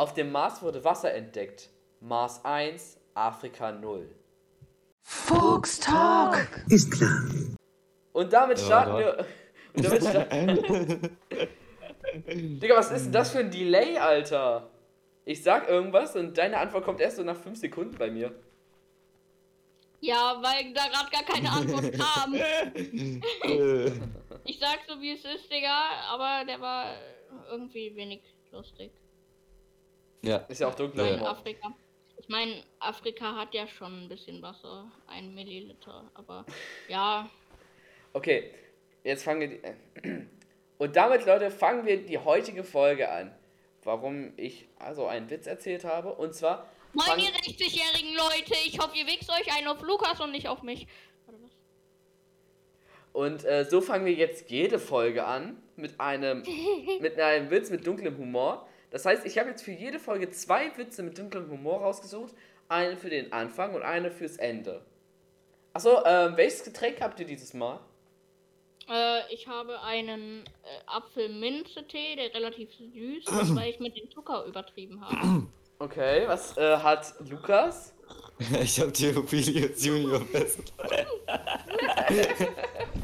Auf dem Mars wurde Wasser entdeckt. Mars 1, Afrika 0. Fuchs Talk. Ist klar. Und damit Ja, starten ja. wir. Und damit starten Digga, was ist denn das für ein Delay, Alter? Ich sag irgendwas und deine Antwort kommt erst so nach 5 Sekunden bei mir. Ja, weil da gerade gar keine Antwort kam. Äh, Ich sag so wie es ist, Digga, aber der war irgendwie wenig lustig. Ja. Ist ja auch dunkler Humor. Afrika. Ich meine, Afrika hat ja schon ein bisschen Wasser, ein Milliliter, aber ja, Okay, jetzt fangen wir die. Und damit, Leute, fangen wir die heutige Folge an. Warum ich also einen Witz erzählt habe. Und zwar. Moin ihr 60-jährigen Leute, ich hoffe ihr wichst euch einen auf Lukas und nicht auf mich. Und äh, so fangen wir jetzt jede Folge an mit einem, mit einem Witz mit dunklem Humor. Das heißt, ich habe jetzt für jede Folge zwei Witze mit dunklem Humor rausgesucht. Einen für den Anfang und eine fürs Ende. Achso, ähm, welches Getränk habt ihr dieses Mal? Äh, ich habe einen äh, Apfel-Minze-Tee, der relativ süß ist, weil ich mit dem Zucker übertrieben habe. Okay, was äh, hat Lukas? Ich hab Theophilius Junior fest.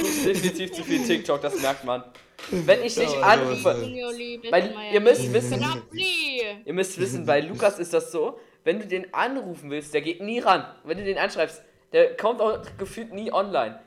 Guckst definitiv zu viel TikTok, das merkt man. Wenn ich dich anrufe, weil ihr müsst wissen, Napoli! ihr müsst wissen, bei Lukas ist das so, wenn du den anrufen willst, der geht nie ran. Wenn du den anschreibst, der kommt auch gefühlt nie online.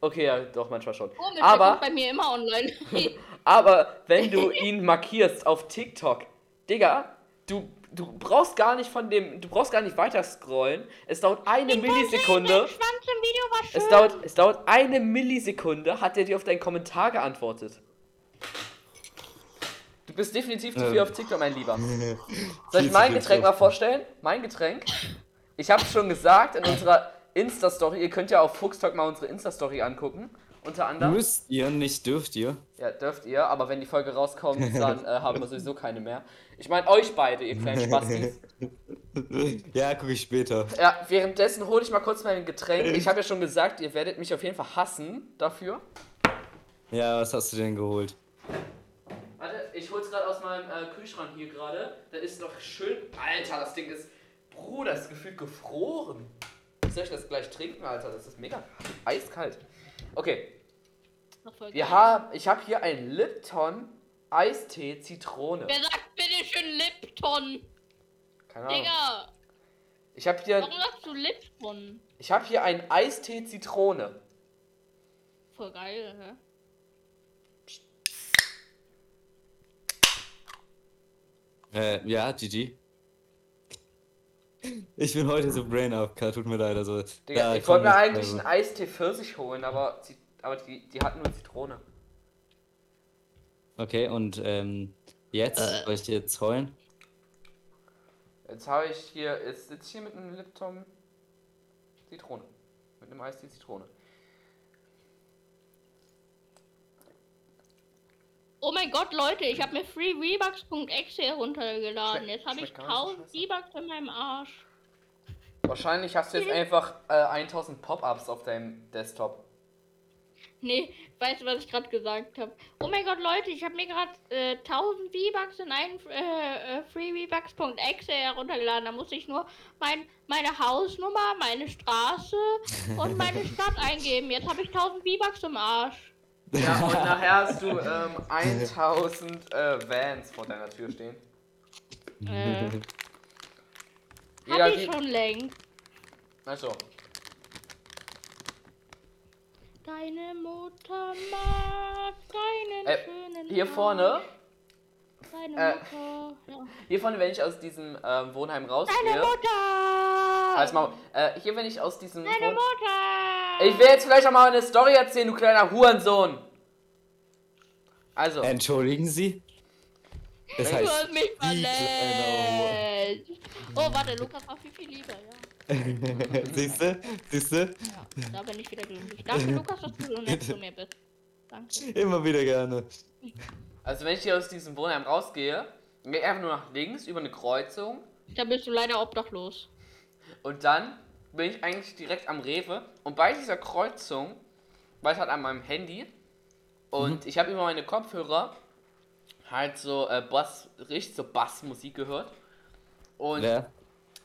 Okay, ja, doch, manchmal schon. Der Aber, kommt bei mir immer online. aber wenn du ihn markierst auf TikTok, Digga, du, du brauchst gar nicht von dem, du brauchst gar nicht weiter scrollen. Es dauert eine Millisekunde. Mein Schwanz im Video war schön. Es dauert, es dauert eine Millisekunde, hat er dir auf deinen Kommentar geantwortet. Du bist definitiv zu viel Ähm. auf TikTok, mein Lieber. Soll ich mein Getränk mal vorstellen? Mein Getränk? Ich habe schon gesagt in unserer Insta-Story, ihr könnt ja auf Fuchstalk mal unsere Insta-Story angucken. Unter anderem. Müsst ihr, nicht dürft ihr. Ja, dürft ihr, aber wenn die Folge rauskommt, dann äh, haben wir sowieso keine mehr. Ich meine euch beide, ihr kleinen Spastis. Ja, guck ich später. Ja, währenddessen hole ich mal kurz mein Getränk. Ich habe ja schon gesagt, ihr werdet mich auf jeden Fall hassen dafür. Ja, was hast du denn geholt? Warte, ich hol's gerade aus meinem äh, Kühlschrank hier gerade. Da ist noch schön. Alter, das Ding ist. Bruder, das ist gefühlt gefroren. Soll ich das gleich trinken, Alter? Das ist mega eiskalt. Okay, Noch voll wir haben. Ich habe hier einen Lipton Eistee Zitrone. Wer sagt bitte schön Lipton? Keine Ahnung. Digga, Ich habe hier, warum sagst du Lipton? ich habe hier einen Eistee Zitrone. Voll geil, hä? Äh, ja, GG. Ich bin heute so brain AFK, tut mir leid. Also, Digga, ja, ich wollte mir eigentlich also. einen Eistee Pfirsich holen, aber, aber die, die hatten nur Zitrone. Okay, und ähm, jetzt soll ich dir jetzt holen? Jetzt habe ich hier, jetzt sitze ich hier mit einem Lipton Zitrone. Mit einem Eistee Zitrone. Oh mein Gott, Leute, ich habe mir freerebucks.exe heruntergeladen. Jetzt habe ich schmeckt gar nicht so 1000 V-Bucks in meinem Arsch. Wahrscheinlich hast du jetzt einfach äh, 1000 Pop-Ups auf deinem Desktop. Nee, weißt du, was ich gerade gesagt habe? Oh mein Gott, Leute, ich habe mir gerade äh, 1000 V-Bucks in einen äh, äh, freerebucks.exe heruntergeladen. Da muss ich nur mein, meine Hausnummer, meine Straße und meine Stadt eingeben. Jetzt habe ich 1000 V-Bucks im Arsch. Ja, und nachher hast du ähm, 1000 äh, Vans vor deiner Tür stehen. Äh, Jeder hab ich schon längst. Achso. Deine Mutter mag deinen Äh, schönen Hier vorne, Deine äh, Mutter. Ja. hier vorne, wenn ich aus diesem ähm, Wohnheim Deine rausgehe. Mutter! Als Maul. Äh, hier, wenn ich aus diesem. Deine Wohn Mutter! ich will jetzt vielleicht noch mal eine Story erzählen, du kleiner Hurensohn. Also, Entschuldigen Sie? Das Du heißt, hast mich verletzt. Oh, warte, Lukas war viel, viel lieber, ja. Siehste? Siehste? Ja, da bin ich wieder glücklich. Danke, Lukas, dass du so nett zu mir bist. Danke. Immer wieder gerne. also wenn ich hier aus diesem Wohnheim rausgehe, gehe ich einfach nur nach links über eine Kreuzung Da bist du leider obdachlos. und dann bin ich eigentlich direkt am Rewe und bei dieser Kreuzung war ich halt an meinem Handy und ich habe über meine Kopfhörer halt so äh, Bass, richtig so Bassmusik gehört. Und Wer?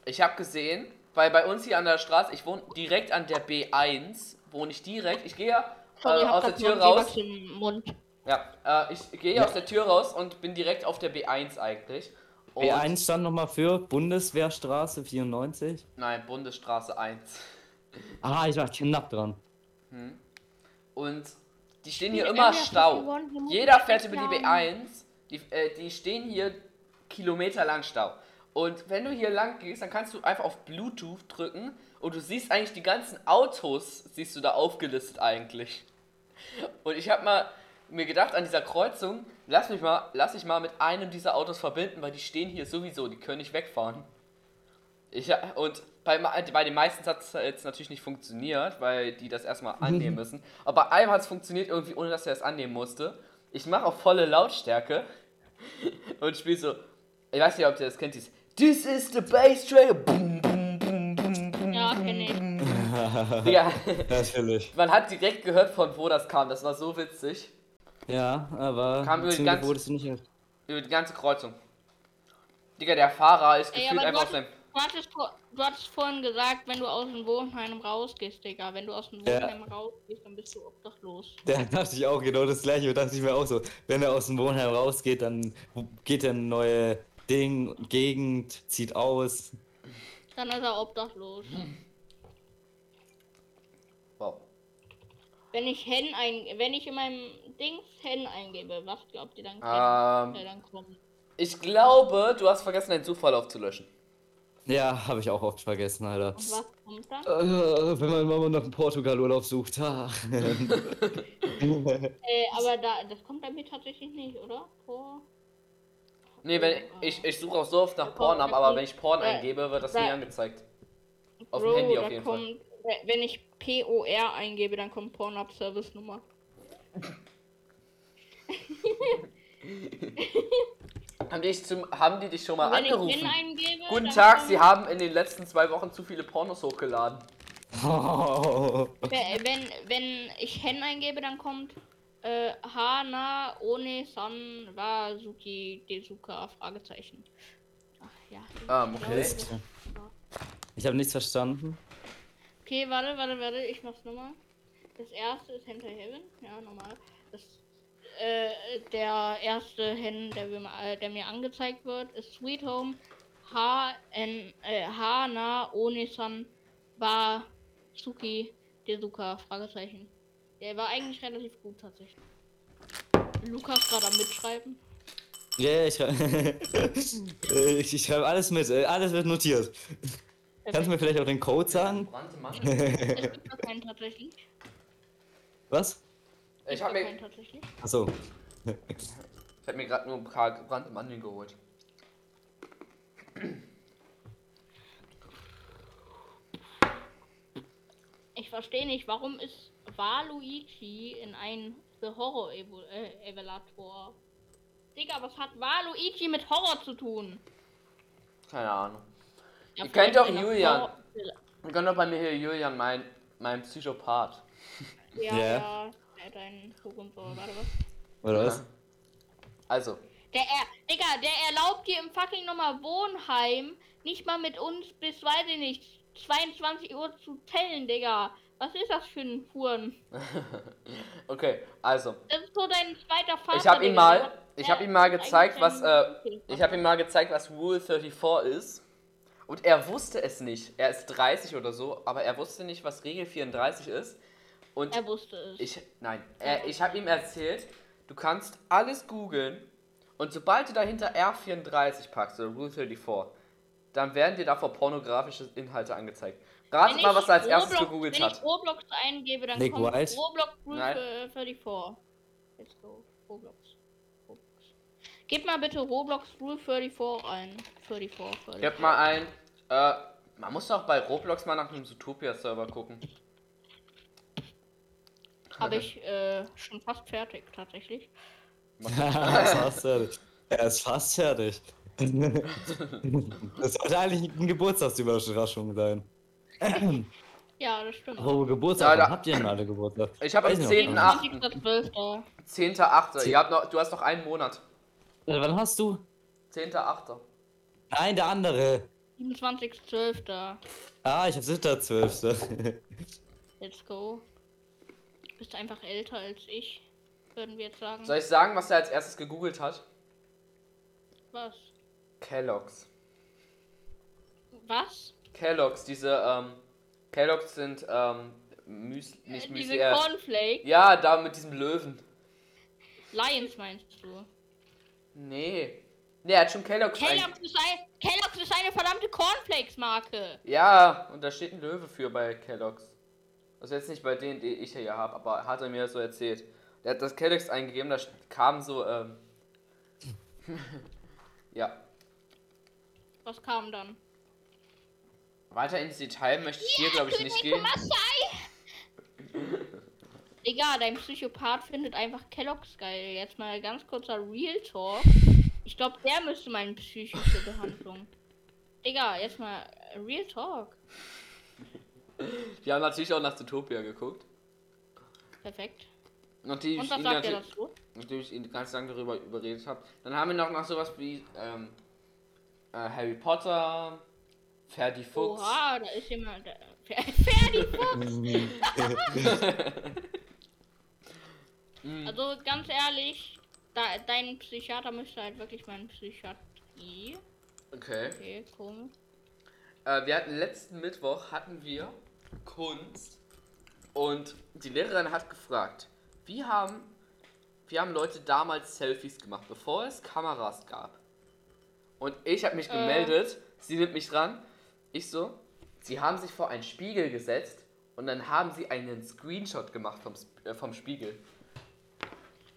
ich habe gesehen, weil bei uns hier an der Straße, ich wohne direkt an der B1, wohne ich direkt, ich gehe ja Sorry, äh, aus der Tür raus. Seewachs im Mund. Ja, äh, ich gehe Ja. aus der Tür raus und bin direkt auf der B1 eigentlich. Und, B1 stand nochmal für Bundeswehrstraße 94. Nein, Bundesstraße 1. Ah, ich war knapp dran. Und die stehen hier Die immer Stau. Jeder fährt über die wegladen. B1. Die, äh, die stehen hier kilometerlang Stau. Und wenn du hier lang gehst, dann kannst du einfach auf Bluetooth drücken und du siehst eigentlich die ganzen Autos, siehst du da aufgelistet eigentlich. Und ich habe mal mir gedacht an dieser Kreuzung, lass mich mal, lass ich mal mit einem dieser Autos verbinden, weil die stehen hier sowieso, die können nicht wegfahren. Ich, und bei, bei den meisten hat es jetzt natürlich nicht funktioniert, weil die das erstmal annehmen müssen. Aber bei einem hat es funktioniert irgendwie, ohne dass er es annehmen musste. Ich mache auf volle Lautstärke und spiele so, ich weiß nicht, ob ihr das kennt, dieses This is the bass track. Boom, boom, boom, boom, boom, Ja, boom, kenn ich. Digga, Natürlich. man hat direkt gehört, von wo das kam. Das war so witzig. Ja, aber Kam über die ganze-. Über die ganze Kreuzung. Digga, der Fahrer ist Ey, gefühlt du einfach aus seinem. du, hattest, du hattest vorhin gesagt, wenn du aus dem Wohnheim rausgehst, Digga. Wenn du aus dem Ja. Wohnheim rausgehst, dann bist du obdachlos. Da dachte ich auch genau das gleiche. Dachte ich mir auch so. Wenn er aus dem Wohnheim rausgeht, dann geht er in eine neue Ding, Gegend, zieht aus. Dann ist er obdachlos. Wow. Wenn ich Hen ein, wenn ich in meinem Dings Hen eingebe, was glaubt ihr dann, Ähm. äh, dann kommt? Ich glaube, du hast vergessen, deinen Zufall aufzulöschen. Ja, habe ich auch oft vergessen, Alter. Und was kommt dann? Äh, wenn man Mama nach dem Portugal-Urlaub sucht. Äh, aber da, das kommt bei mir tatsächlich nicht, oder? Por Nee, wenn ich, ich suche auch so oft nach Pornhub, aber wenn ich Porn Äh, eingebe, wird das da- nie angezeigt. Auf dem Bro, Handy auf jeden Fall. kommt, we- Wenn ich POR eingebe, dann kommt Pornhub Service Nummer. Haben die, dich zum, haben die dich schon mal wenn ich angerufen? Eingebe, Guten Tag, Sie haben in den letzten zwei Wochen zu viele Pornos hochgeladen. We- Wenn, wenn ich Hen eingebe, dann kommt äh, Hana One San wa Suki Desuka Fragezeichen. Ach ja. Ähm, ich okay. Ich habe nichts verstanden. Okay, warte, warte, warte, ich mach's nochmal. Das erste ist Hentai Heaven, ja, normal. Das, äh, der erste Hen, der, mir, äh, der mir angezeigt wird, ist Sweet Home H N äh, Hana Onisan Ba Suki Desuka Fragezeichen. Der war eigentlich relativ gut tatsächlich. Lukas gerade am Mitschreiben. Ja, yeah, ich schreibe ich, ich schreib alles mit. äh, Alles wird notiert. Kannst du mir vielleicht auch den Code sagen? Es gibt noch keinen tatsächlich. Was? Ich habe mir, keinen tatsächlich. Achso. ich hab mir gerade nur ein paar gebrannte Mandeln geholt. Ich verstehe nicht, warum ist Waluigi in ein The Horror äh, Evaluator? Digga, was hat Waluigi mit Horror zu tun? Keine Ahnung. Ja, Ihr kennt vielleicht doch Julian. Horror- Wir können doch bei mir hier Julian, mein, mein Psychopath. Ja, Ja. ja. Einen Hurensohn, so, warte was. Oder was? Also, Der er, Digga, der erlaubt dir im fucking nochmal Wohnheim nicht mal mit uns bis, weiß ich nicht, 22 Uhr zu tellen, Digga. Was ist das für ein Huren? okay, also. Das ist so dein zweiter Vater. Ich habe ihm mal, ich habe ihm mal gezeigt, was, äh, ich habe ihm mal gezeigt, was Rule 34 ist. Und er wusste es nicht. Er ist 30 oder so, aber er wusste nicht, was Regel 34 ist. Und Er wusste es. ich, nein, äh, ich habe ihm erzählt, du kannst alles googeln und sobald du dahinter R34 packst, oder Rule 34, dann werden dir davor pornografische Inhalte angezeigt. Ratet Wenn mal, was er als erstes gegoogelt wenn hat. ich Roblox eingebe, dann Nick kommt? Roblox Nein. für 34. Let's go. Roblox. Roblox. Gib mal bitte Roblox Rule 34 ein. 34, 34. Gib mal ein, äh, man muss doch bei Roblox mal nach einem Zootopia-Server gucken. Habe ich äh, schon fast fertig, tatsächlich. er ist fast fertig. Er ist fast fertig. Das sollte eigentlich eine Geburtstagsüberraschung sein. Ja, das stimmt. Apropos Geburtstag, Ja, da- habt ihr denn alle Geburtstag? Ich habe am Weiß ich noch 10.8. 20.12. 10.8. Ihr habt noch, du hast noch einen Monat. Äh, wann hast du? 10.8. Nein, der andere. 27.12. Ah, ich hab 7.12. Let's go. Du bist einfach älter als ich, würden wir jetzt sagen. Soll ich sagen, was er als erstes gegoogelt hat? Was? Kellogg's. Was? Kellogg's, diese, ähm, Kellogg's sind, ähm, Müs nicht Äh, Müsli, Diese äh, Cornflake. Ja, da mit diesem Löwen. Lions meinst du? Nee. Nee, er hat schon Kellogg's. Kellogg's ist, ein, Kellogg's ist eine verdammte Cornflakes-Marke. Ja, und da steht ein Löwe für bei Kellogg's. Also jetzt nicht bei denen, die ich hier habe, aber hat er mir so erzählt. Der hat das Kellogg's eingegeben, da kam so, ähm... ja. Was kam dann? Weiter ins Detail möchte ich hier, glaube ich, nicht gehen. Egal, dein Psychopath findet einfach Kellogg's geil. Jetzt mal ganz kurzer Real Talk. Ich glaube, der müsste in psychische Behandlung. Egal, jetzt mal Real Talk. Wir haben natürlich auch nach Zootopia geguckt. Perfekt. Nachdem Und ich was ihn sagt er dazu? nachdem ich ihn ganz lange darüber überredet habe. Dann haben wir noch nach sowas wie ähm, äh, Harry Potter, Ferdi Fuchs. Oha, da ist jemand. Der, Ferdi Fuchs. Also ganz ehrlich, da, dein Psychiater müsste halt wirklich mal in Psychiatrie. Okay. Okay, komisch. Äh, wir hatten letzten Mittwoch hatten wir Kunst und die Lehrerin hat gefragt, wie haben, wie haben Leute damals Selfies gemacht, bevor es Kameras gab? Und ich habe mich Äh. gemeldet, sie nimmt mich dran, ich so, sie haben sich vor einen Spiegel gesetzt und dann haben sie einen Screenshot gemacht vom, äh, vom Spiegel.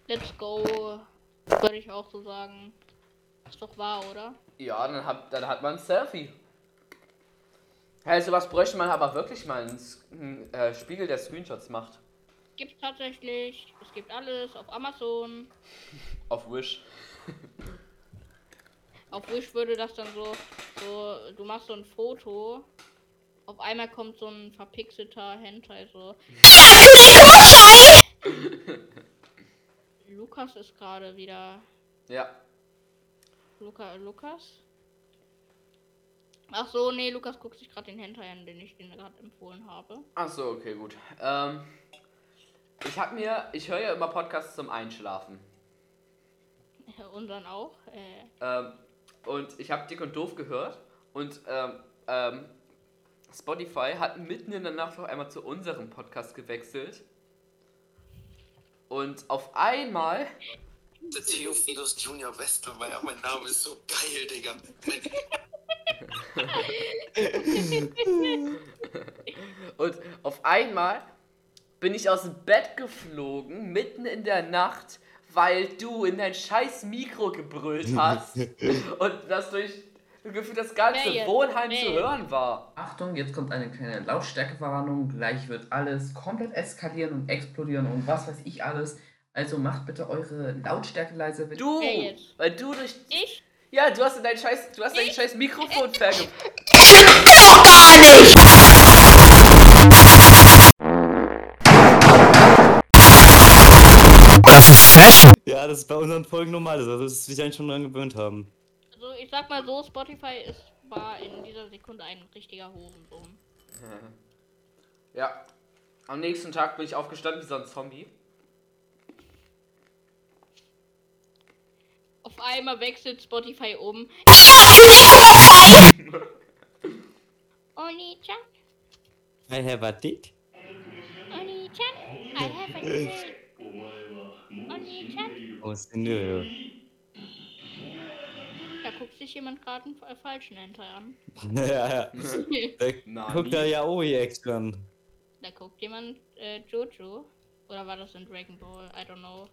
Let's go. Würde ich auch so sagen. Ist doch wahr, oder? Ja, dann hat, dann hat man ein Selfie. Hey, sowas bräuchte man aber wirklich mal, einen, einen äh, Spiegel, der Screenshots macht. Gibt's tatsächlich. Es gibt alles auf Amazon. Auf Wish. Auf Wish würde das dann so, so, du machst so ein Foto. Auf einmal kommt so ein verpixelter Hentai so. Lukas ist gerade wieder. Ja. Luca, Lukas? Ach so, nee, Lukas guckt sich gerade den Hentai an, den ich den gerade empfohlen habe. Ach so, okay, gut. Ähm, ich hab mir, ich höre ja immer Podcasts zum Einschlafen. Unseren auch. Äh, Ähm, und ich habe Dick und Doof gehört und ähm, ähm, Spotify hat mitten in der Nacht noch einmal zu unserem Podcast gewechselt. Und auf einmal, Der Theophilus Junior Westermeier, mein Name ist so geil, Digga. und auf einmal bin ich aus dem Bett geflogen, mitten in der Nacht, weil du in dein scheiß Mikro gebrüllt hast und das durch gefühlt das ganze jetzt? Wohnheim Wer zu hören war. Achtung, jetzt kommt eine kleine Lautstärkewarnung. Gleich wird alles komplett eskalieren und explodieren und was weiß ich alles. Also macht bitte eure Lautstärke leise. wenn- Du, jetzt? weil du durch ich? Ja, du hast in dein scheiß, du hast dein scheiß Mikrofon verge... Das ist Ja, das ist bei unseren Folgen normal, also das ist, wie sie eigentlich schon dran gewöhnt haben. Also ich sag mal so, Spotify ist war in dieser Sekunde ein richtiger Hurensohn. Ja. Am nächsten Tag bin ich aufgestanden wie so ein Zombie. Auf einmal wechselt Spotify um. Oni-chan, I have a dick. Oni-chan, I have a date. Oh, Scenario. Da guckt sich jemand gerade einen fa- falschen Hentai an. ja. Der guckt da ja Yaoi-Action an. Da guckt jemand äh, Jojo. Oder war das in Dragon Ball? I don't know.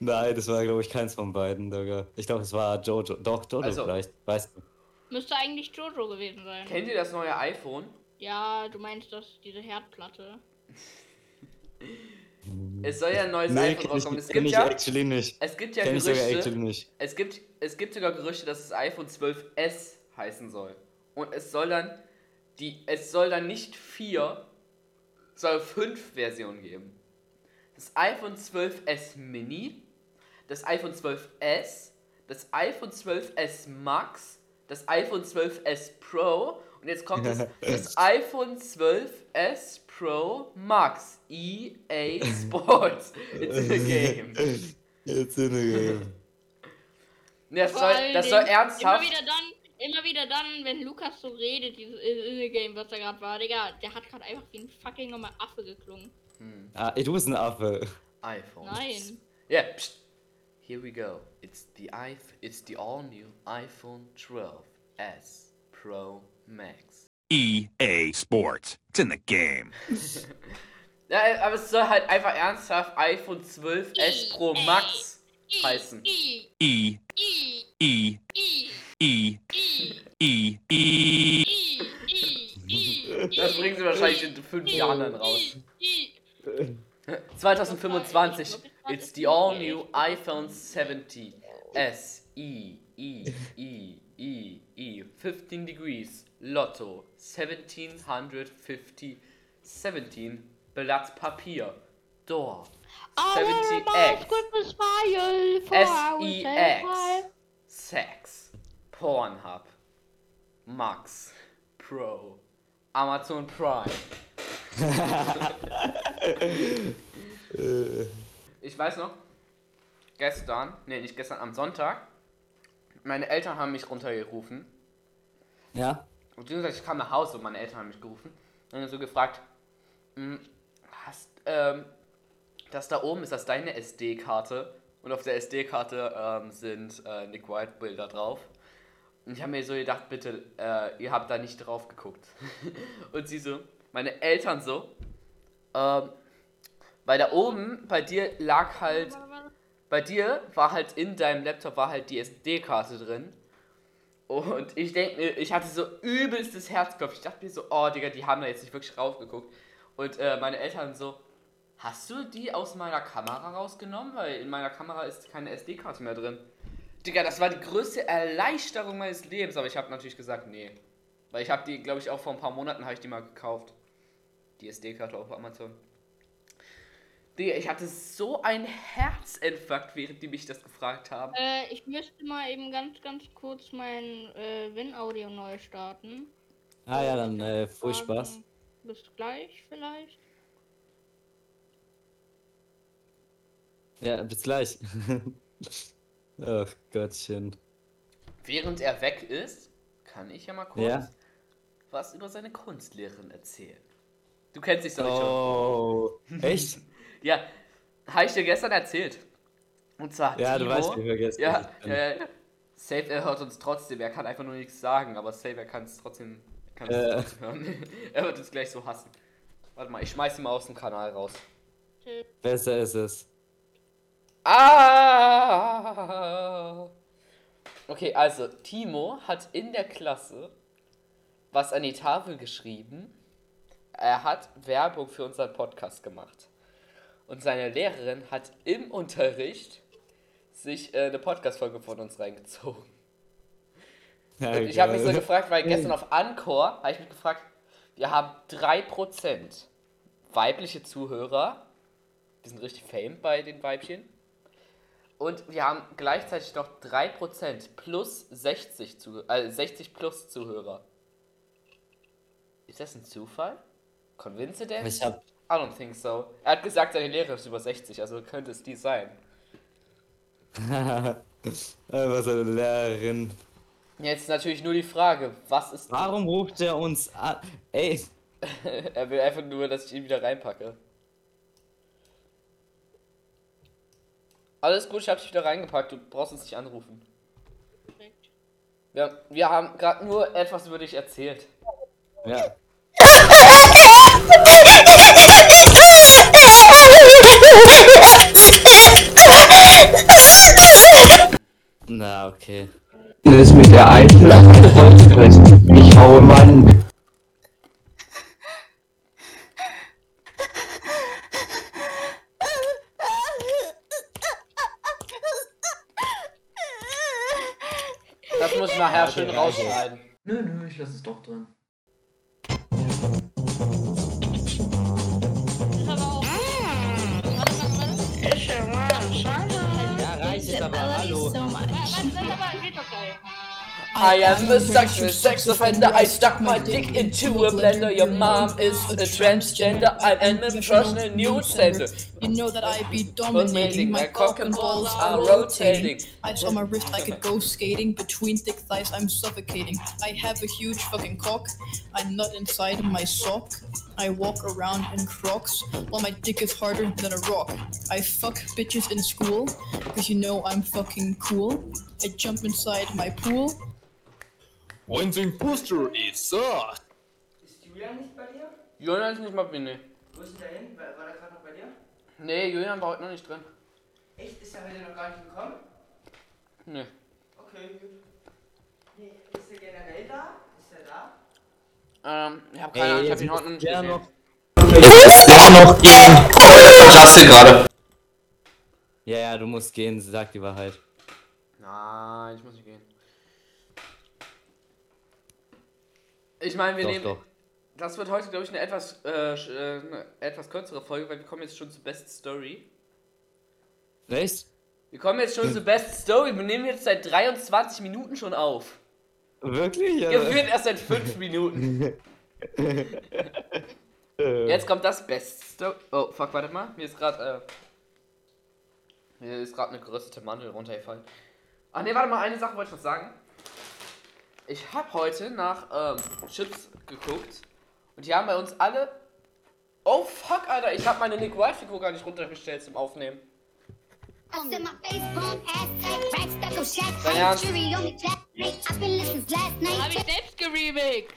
Nein, das war, glaube ich, keins von beiden, Digga. Ich glaube, es war Jojo. Doch, Jojo Also- vielleicht. Weißt du. Müsste eigentlich Jojo gewesen sein. Kennt ihr das neue iPhone? Ja, du meinst das, diese Herdplatte. Es soll ja ein neues Nee, iPhone rauskommen. Es gibt ich ja, actually nicht. es gibt ja Gerüchte. Es gibt, es gibt sogar Gerüchte, dass das iPhone 12S heißen soll. Und es soll dann die, es soll dann nicht vier, soll fünf Versionen geben. Das iPhone 12S Mini, das iPhone 12s, das iPhone 12s Max, das iPhone 12s Pro und jetzt kommt das, das iPhone 12s Pro Max. EA Sports. It's in the game. Jetzt in the game. Das soll, das soll ernsthaft. Immer wieder dann, immer wieder dann, wenn Lukas so redet, dieses In-Game, was da gerade war, Digga, der hat gerade einfach wie ein fucking nochmal Affe geklungen. Ah, ey, du bist ein Affe. iPhone. Nein. Yeah, pst. Here we go. It's the iPhone. It's the all new iPhone 12s Pro Max. EA E Sports. It's in the game. Ja, aber es soll halt einfach ernsthaft iPhone 12s Pro Max heißen. E E E E E I, I, Das bringen sie wahrscheinlich in fünf Jahren dann raus. I. 2025. It's the all new iPhone 70 S E E E E E 15 degrees Lotto. 1750 17 Blatt Papier Door. 70X SEX Sex. Pornhub. Max Pro. Amazon Prime. Ich weiß noch, gestern, nee, nicht gestern, am Sonntag, meine Eltern haben mich runtergerufen. Ja? Beziehungsweise ich kam nach Hause und meine Eltern haben mich gerufen. Und dann so gefragt, "Hm, hast, ähm, das da oben, ist das deine SD-Karte? Und auf der SD-Karte ähm, sind äh, Nick White-Bilder drauf. Und ich habe mir so gedacht, bitte, äh, ihr habt da nicht drauf geguckt. und sie so, meine Eltern so, ähm, weil da oben bei dir lag halt bei dir war halt in deinem Laptop war halt die SD-Karte drin. Und ich denke mir, ich hatte so übelstes Herzklopfen. Ich dachte mir so, oh Digga, die haben da jetzt nicht wirklich raufgeguckt. Und äh, meine Eltern so, hast du die aus meiner Kamera rausgenommen? Weil in meiner Kamera ist keine SD-Karte mehr drin. Digga, das war die größte Erleichterung meines Lebens. Aber ich habe natürlich gesagt, nee. Weil ich habe die, glaube ich, auch vor ein paar Monaten habe ich die mal gekauft. Die SD-Karte auf Amazon. Digga, ich hatte so ein Herzinfarkt, während die mich das gefragt haben. Äh, ich müsste mal eben ganz, ganz kurz mein äh, Win-Audio neu starten. Ah ja, dann äh, viel Spaß. Bis gleich vielleicht. Ja, bis gleich. Ach Gottchen. Während er weg ist, kann ich ja mal kurz Ja. was über seine Kunstlehrerin erzählen. Du kennst dich doch schon. Oh. Echt? Ja, habe ich dir gestern erzählt. Und zwar Ja, du Timo, weißt, wie vergessen. Ja, ja, ja. Safe, er hört uns trotzdem. Er kann einfach nur nichts sagen, aber Safe, er kann es trotzdem, er Äh. trotzdem hören. er wird es gleich so hassen. Warte mal, ich schmeiß ihn mal aus dem Kanal raus. Besser ist es. Ah! Okay, also Timo hat in der Klasse was an die Tafel geschrieben. Er hat Werbung für unseren Podcast gemacht. Und seine Lehrerin hat im Unterricht sich äh, eine Podcast-Folge von uns reingezogen. Ja, Und ich habe mich so gefragt, weil gestern auf Anchor habe ich mich gefragt, wir haben 3% weibliche Zuhörer. Wir sind richtig fame bei den Weibchen. Und wir haben gleichzeitig noch 3% plus 60, Zuh äh, 60 plus Zuhörer. Ist das ein Zufall? Coincidence? Ich hab. I don't think so. Er hat gesagt, seine Lehre ist über 60, also könnte es die sein. Was eine Lehrerin. Jetzt natürlich nur die Frage, was ist. Warum ruft er uns an? Ey, er will einfach nur, dass ich ihn wieder reinpacke. Alles gut, ich hab dich wieder reingepackt, du brauchst uns nicht anrufen. Perfekt. Wir, wir haben gerade nur etwas über dich erzählt. ja. Na, okay. ist mit der den Holzbrett. Ich haue Mann. Das muss ich nachher schön rausschneiden. Nö, nö, ich lasse es doch drin. I am a sexual sex offender. I stuck my dick into a blender. Your mom is a transgender. I am a professional nude sender. You know that I be Dominating, my cock and balls are rotating. I on my wrist, I could go skating. Between thick thighs, I'm suffocating. I have a huge fucking cock. I'm not inside my sock. I walk around in crocs while my dick is harder than a rock. I fuck bitches in school, cause you know I'm fucking cool. I jump inside my pool. One's imposter is uh. Ist Julian nicht bei dir? Julian ist nicht mal bin nee. Wo ist denn der hin? War, war der gerade noch bei dir? Nee, Julian war heute noch nicht drin. Echt? Ist er heute noch gar nicht gekommen? Nee. Okay, gut. Nee, ist er generell da? Ist er da? Ähm, ich hab keine Ahnung, ich hab ihn heute noch nicht ja gesehen. noch. Ja, noch gegen Justin gerade. Ja, ja, du musst gehen, sag die Wahrheit. Nein, ich muss nicht gehen. Ich meine, wir Doch, nehmen. doch. Das wird heute, glaube ich, eine etwas, äh, äh, eine etwas kürzere Folge, weil wir kommen jetzt schon zur Best Story. Echt? Wir kommen jetzt schon zur Best Story. Wir nehmen jetzt seit 23 Minuten schon auf. Wirklich? Ja. Gefühlt erst seit 5 Minuten. Äh, Jetzt kommt das Best Story. Oh, fuck, warte mal. Mir ist gerade, äh. Mir ist gerade eine geröstete Mandel runtergefallen. Ach nee, warte mal, eine Sache wollte ich noch sagen. Ich habe heute nach ähm, Chips geguckt und die haben bei uns alle. Oh fuck, Alter, ich habe meine Nick White Figur gar nicht runtergestellt zum Aufnehmen. Dein Ernst? Hab ich selbst geremixed.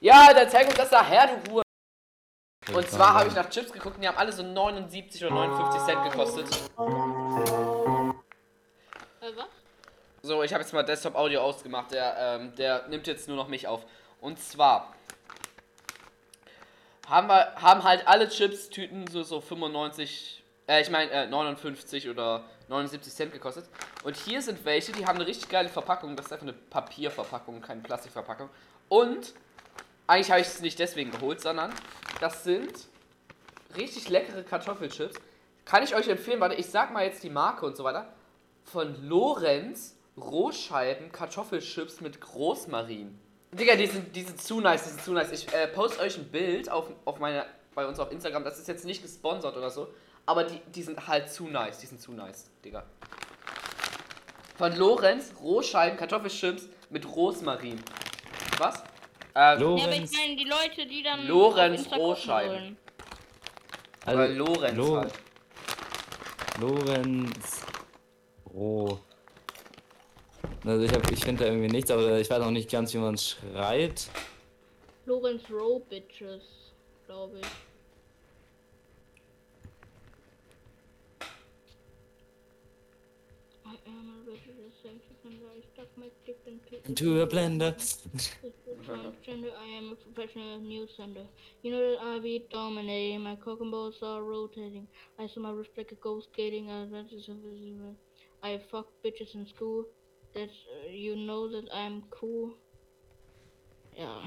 Ja, dann zeig uns das da her, du Ruhe. Und zwar habe ich nach Chips geguckt und die haben alle so 79 oder 59 Cent gekostet. Äh, was? So, ich habe jetzt mal Desktop Audio ausgemacht. Der, ähm, der nimmt jetzt nur noch mich auf. Und zwar haben wir haben halt alle Chips-Tüten so, so 95, äh, ich meine äh, 59 oder 79 Cent gekostet. Und hier sind welche, die haben eine richtig geile Verpackung. Das ist einfach eine Papierverpackung, keine Plastikverpackung. Und eigentlich habe ich es nicht deswegen geholt, sondern das sind richtig leckere Kartoffelchips. Kann ich euch empfehlen, warte, ich sag mal jetzt die Marke und so weiter. Von Lorenz Rohscheiben Kartoffelchips mit Großmarin. Digga, die sind, die sind zu nice, die sind zu nice. Ich äh, poste euch ein Bild auf, auf meine, bei uns auf Instagram. Das ist jetzt nicht gesponsert oder so. Aber die, die sind halt zu nice. Die sind zu nice, Digga. Von Lorenz Rohscheiben Kartoffelchips mit Rosmarin. Was? Ja, aber ich Lorenz. meine, die Leute, die dann. Lorenz Rohscheiben. aber Lorenz Lo halt. Lorenz. Roh. Also ich, hab- ich finde da irgendwie nichts, aber ich weiß auch nicht ganz, wie man es schreibt. Lorenz Row Bitches, glaube ich. I. I into a blender. I am a professional news sender. You know that I be dominating. My cock and balls are rotating. I saw my wrist like a ghost skating. The- I fuck bitches in school. That uh, you know that I'm cool. Yeah.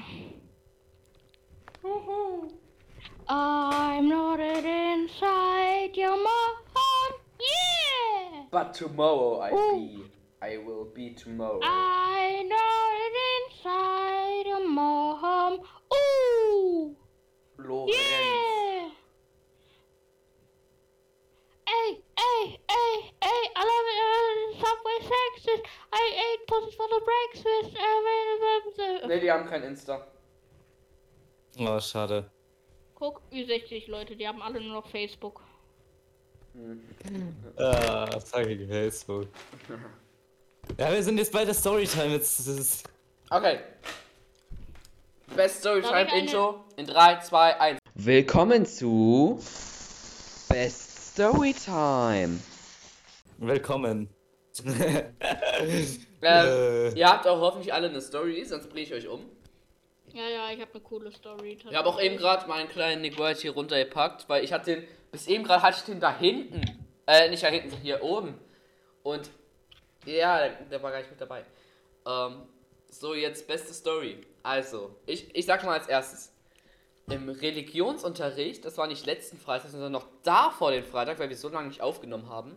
I'm not inside your mom. Yeah. But tomorrow I Ooh. be. I will be tomorrow. I know it inside your mom. Ooh. Lorenz. Yeah. The breakfast. Uh, Ne, die haben kein Insta. Oh, schade. Guck, Ü60 Leute, die haben alle nur noch Facebook. Ah, fucking Facebook. Ja, wir sind jetzt bei der Storytime. Jetzt ist. Okay. Best Storytime Intro in 3, 2, 1. Willkommen zu Best Storytime. Willkommen. Ähm, Äh. Ihr habt auch hoffentlich alle eine Story, sonst bringe ich euch um. Ja, ja, ich habe eine coole Story. Ich habe auch eben gerade meinen kleinen Nick White hier runtergepackt, weil ich hatte den, bis eben gerade hatte ich den da hinten. Äh, nicht da hinten, hier oben. Und ja, der, der war gar nicht mit dabei. Ähm, so, jetzt beste Story. Also, ich, ich sag mal als erstes. Im Religionsunterricht, das war nicht letzten Freitag, sondern noch davor den Freitag, weil wir so lange nicht aufgenommen haben.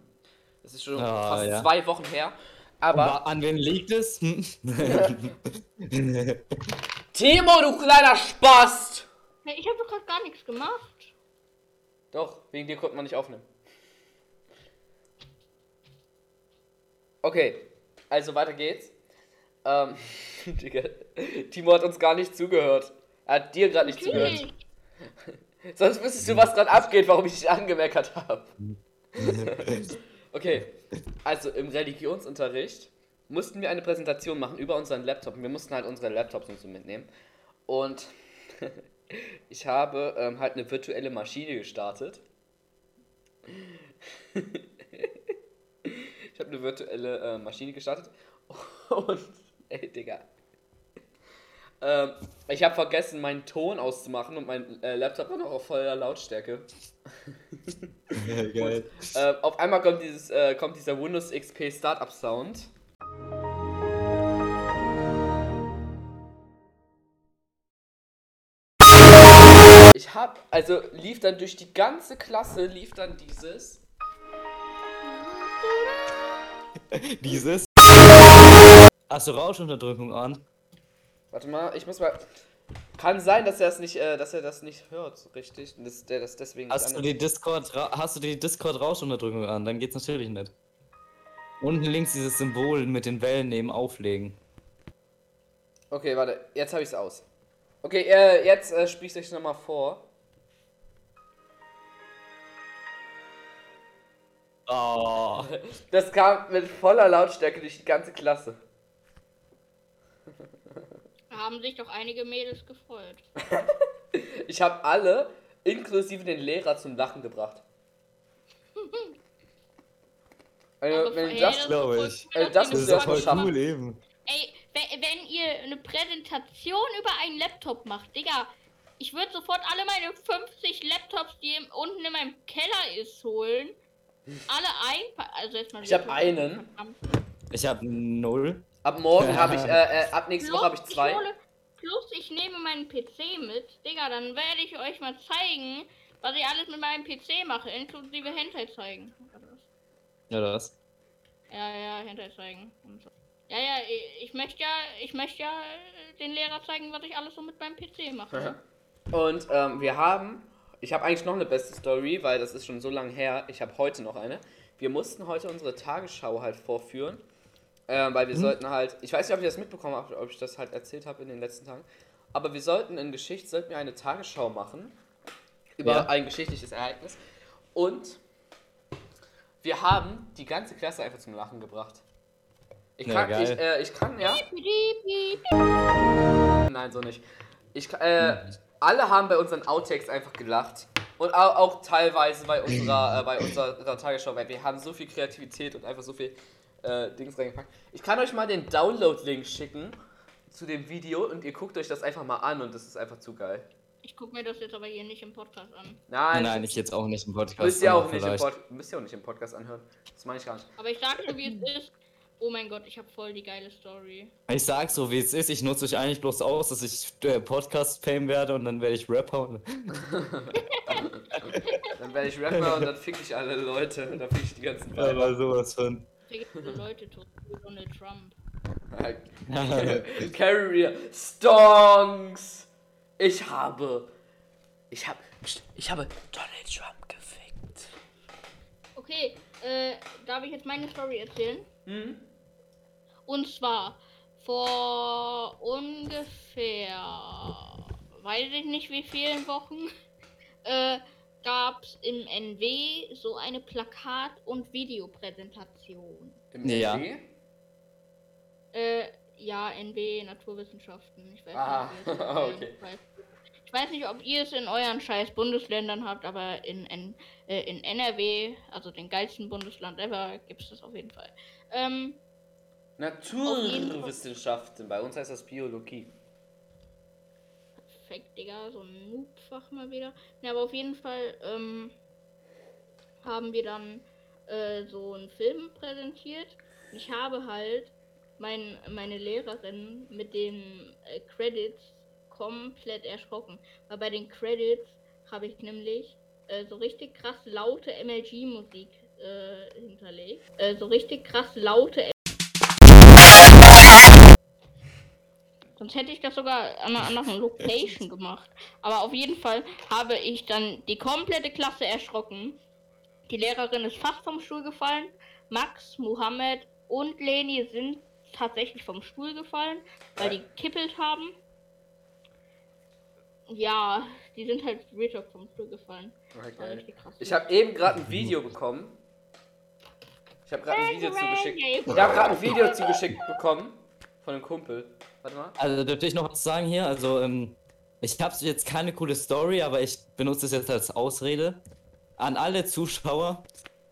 Das ist schon Ah, fast ja. zwei Wochen her. Aber, Aber an wen liegt es? Hm? Timo, du kleiner Spast! Ja, ich habe doch gerade gar nichts gemacht. Doch, wegen dir konnte man nicht aufnehmen. Okay, also weiter geht's. Ähm, Digga, Timo hat uns gar nicht zugehört. Er hat dir gerade nicht zugehört. Natürlich. Sonst wüsstest du, was gerade abgeht, warum ich dich angemeckert habe. Okay, also im Religionsunterricht mussten wir eine Präsentation machen über unseren Laptop. Wir mussten halt unsere Laptops und so mitnehmen. Und ich habe ähm, halt eine virtuelle Maschine gestartet. ich habe eine virtuelle äh, Maschine gestartet. Und, ey, Digga. Ähm, ich habe vergessen, meinen Ton auszumachen und mein äh, Laptop war noch auf voller Lautstärke. Geil. Äh, auf einmal kommt, dieses, äh, kommt dieser Windows XP Startup Sound. Ich hab, also lief dann durch die ganze Klasse, lief dann dieses. Dieses. Hast du Rauschunterdrückung an? Warte mal, ich muss mal. Kann sein, dass er das nicht, äh, dass er das nicht hört, so richtig. Und der das deswegen nicht Hast du die Discord, hast du die Discord Rauschunterdrückung an? Dann geht's natürlich nicht. Unten links dieses Symbol mit den Wellen neben auflegen. Okay, warte, jetzt habe ich es aus. Okay, äh, jetzt äh, spiele ich euch nochmal vor. Oh. Das kam mit voller Lautstärke durch die ganze Klasse. Da haben sich doch einige Mädels gefreut. Ich habe alle, inklusive den Lehrer, zum Lachen gebracht. Also, wenn hey, das, ist glaub doch voll ich. cool, das ihr Das ist ja voll cool eben. Ey, wenn, ihr eine Präsentation über einen Laptop macht, Digga, ich würde sofort alle meine 50 Laptops, die im, unten in meinem Keller ist, holen. Alle ein. Also erstmal. Ich hab Laptop- einen. Ich hab null. Ab morgen habe ich, äh, äh, ab nächste Woche habe ich Plus, zwei. hole- plus ich nehme meinen PC mit. Digga, dann werde ich euch mal zeigen, was ich alles mit meinem PC mache, inklusive Hentai zeigen. Ja, das. Ja, ja, Hentai zeigen. Ja, ja, ich- ich möchte ja, ich möchte ja äh, den Lehrer zeigen, was ich alles so mit meinem PC mache. Und ähm, wir haben, ich habe eigentlich noch eine beste Story, weil das ist schon so lange her. Ich habe heute noch eine. Wir mussten heute unsere Tagesschau halt vorführen, ähm, weil wir sollten halt, ich weiß nicht, ob ich das mitbekommen habe, ob ich das halt erzählt habe in den letzten Tagen, aber wir sollten in Geschichte, sollten wir eine Tagesschau machen über Ja. ein geschichtliches Ereignis und wir haben die ganze Klasse einfach zum Lachen gebracht. Ich Ja, kann, geil. ich, äh, ich kann, ja. Nein, so nicht. Ich, äh, alle haben bei unseren Outtakes einfach gelacht. Und auch, auch teilweise bei unserer, äh, bei unserer Tagesschau, weil wir haben so viel Kreativität und einfach so viel äh, Dings reingepackt. Ich kann euch mal den Download-Link schicken zu dem Video und ihr guckt euch das einfach mal an und das ist einfach zu geil. Ich gucke mir das jetzt aber hier nicht im Podcast an. Nein, Nein, ich jetzt auch nicht im Podcast. müsst ihr, auch nicht im. Pod müsst ihr auch nicht im Podcast anhören. Das meine ich gar nicht. Aber ich sag dir, wie es ist. Oh mein Gott, ich habe voll die geile Story. Ich sag so, wie es ist. Ich nutze euch eigentlich bloß aus, dass ich äh, Podcast-Fame werde und dann werde ich Rapper. Und Dann werde ich Rapper und dann fick ich alle Leute und dann fick ich die ganzen Weiber. aber sowas von. So Leute tot. Donald Trump. Carrier Stonks. Ich habe. Ich habe. Ich habe Donald Trump gefickt. Okay, äh, darf ich jetzt meine Story erzählen? Hm? Und zwar vor ungefähr, weiß ich nicht wie vielen Wochen, äh, gab es im NW so eine Plakat- und Videopräsentation. Im Ja. NW? Äh, ja, NW Naturwissenschaften. Ich weiß Ah, nicht, wie es in eurem okay. Ich weiß nicht, ob ihr es in euren scheiß Bundesländern habt, aber in, N äh, in NRW, also den geilsten Bundesland ever, gibt es das auf jeden Fall. Ähm, Naturwissenschaften. Bei uns heißt das Biologie. Perfekt, Digga, so ein Noob-Fach mal wieder. Ja, aber auf jeden Fall ähm, haben wir dann äh, so einen Film präsentiert. Ich habe halt mein, meine Lehrerin mit den äh, Credits komplett erschrocken. Weil bei den Credits habe ich nämlich äh, so richtig krass laute MLG-Musik äh, hinterlegt. Äh, so richtig krass laute Sonst hätte ich das sogar an einer anderen Location gemacht. Aber auf jeden Fall habe ich dann die komplette Klasse erschrocken. Die Lehrerin ist fast vom Stuhl gefallen. Max, Mohammed und Leni sind tatsächlich vom Stuhl gefallen, weil die kippelt haben. Ja, die sind halt Real Talk vom Stuhl gefallen. Krass. Ich habe eben gerade ein Video bekommen. Ich habe gerade ein Video zugeschickt. Ich habe gerade ein Video zugeschickt bekommen von einem Kumpel. Warte mal. Also dürfte ich noch was sagen hier? Also ähm, ich habe jetzt keine coole Story, aber ich benutze es jetzt als Ausrede. An alle Zuschauer,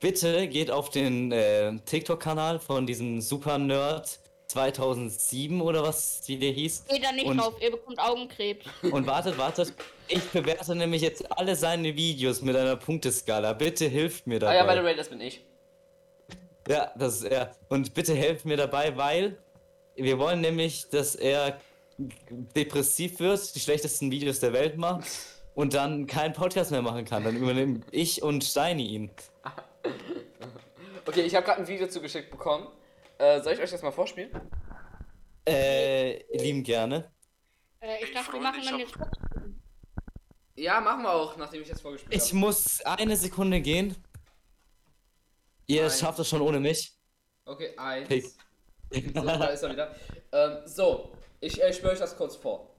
bitte geht auf den äh, TikTok-Kanal von diesem Super Nerd 2007 oder was die der hieß. Geht da nicht Und- drauf, ihr bekommt Augenkrebs. Und wartet, wartet. Ich bewerte nämlich jetzt alle seine Videos mit einer Punkteskala. Bitte hilft mir Ah dabei. ja, by the way, das bin ich. Ja, das ist er. Und bitte helft mir dabei, weil wir wollen nämlich, dass er depressiv wird, die schlechtesten Videos der Welt macht und dann keinen Podcast mehr machen kann. Dann übernehmen ich und Steini ihn. Okay, ich habe gerade ein Video zugeschickt bekommen. Äh, soll ich euch das mal vorspielen? Äh, lieben gerne. Äh, ich dachte, wir machen dann hab- jetzt. Ja, machen wir auch, nachdem ich das vorgespielt Ich habe. muss eine Sekunde gehen. Ihr Eins. schafft es schon ohne mich. Okay, eins. Hey. So, da ist er wieder. Ähm, so, ich äh, spiele euch das kurz vor.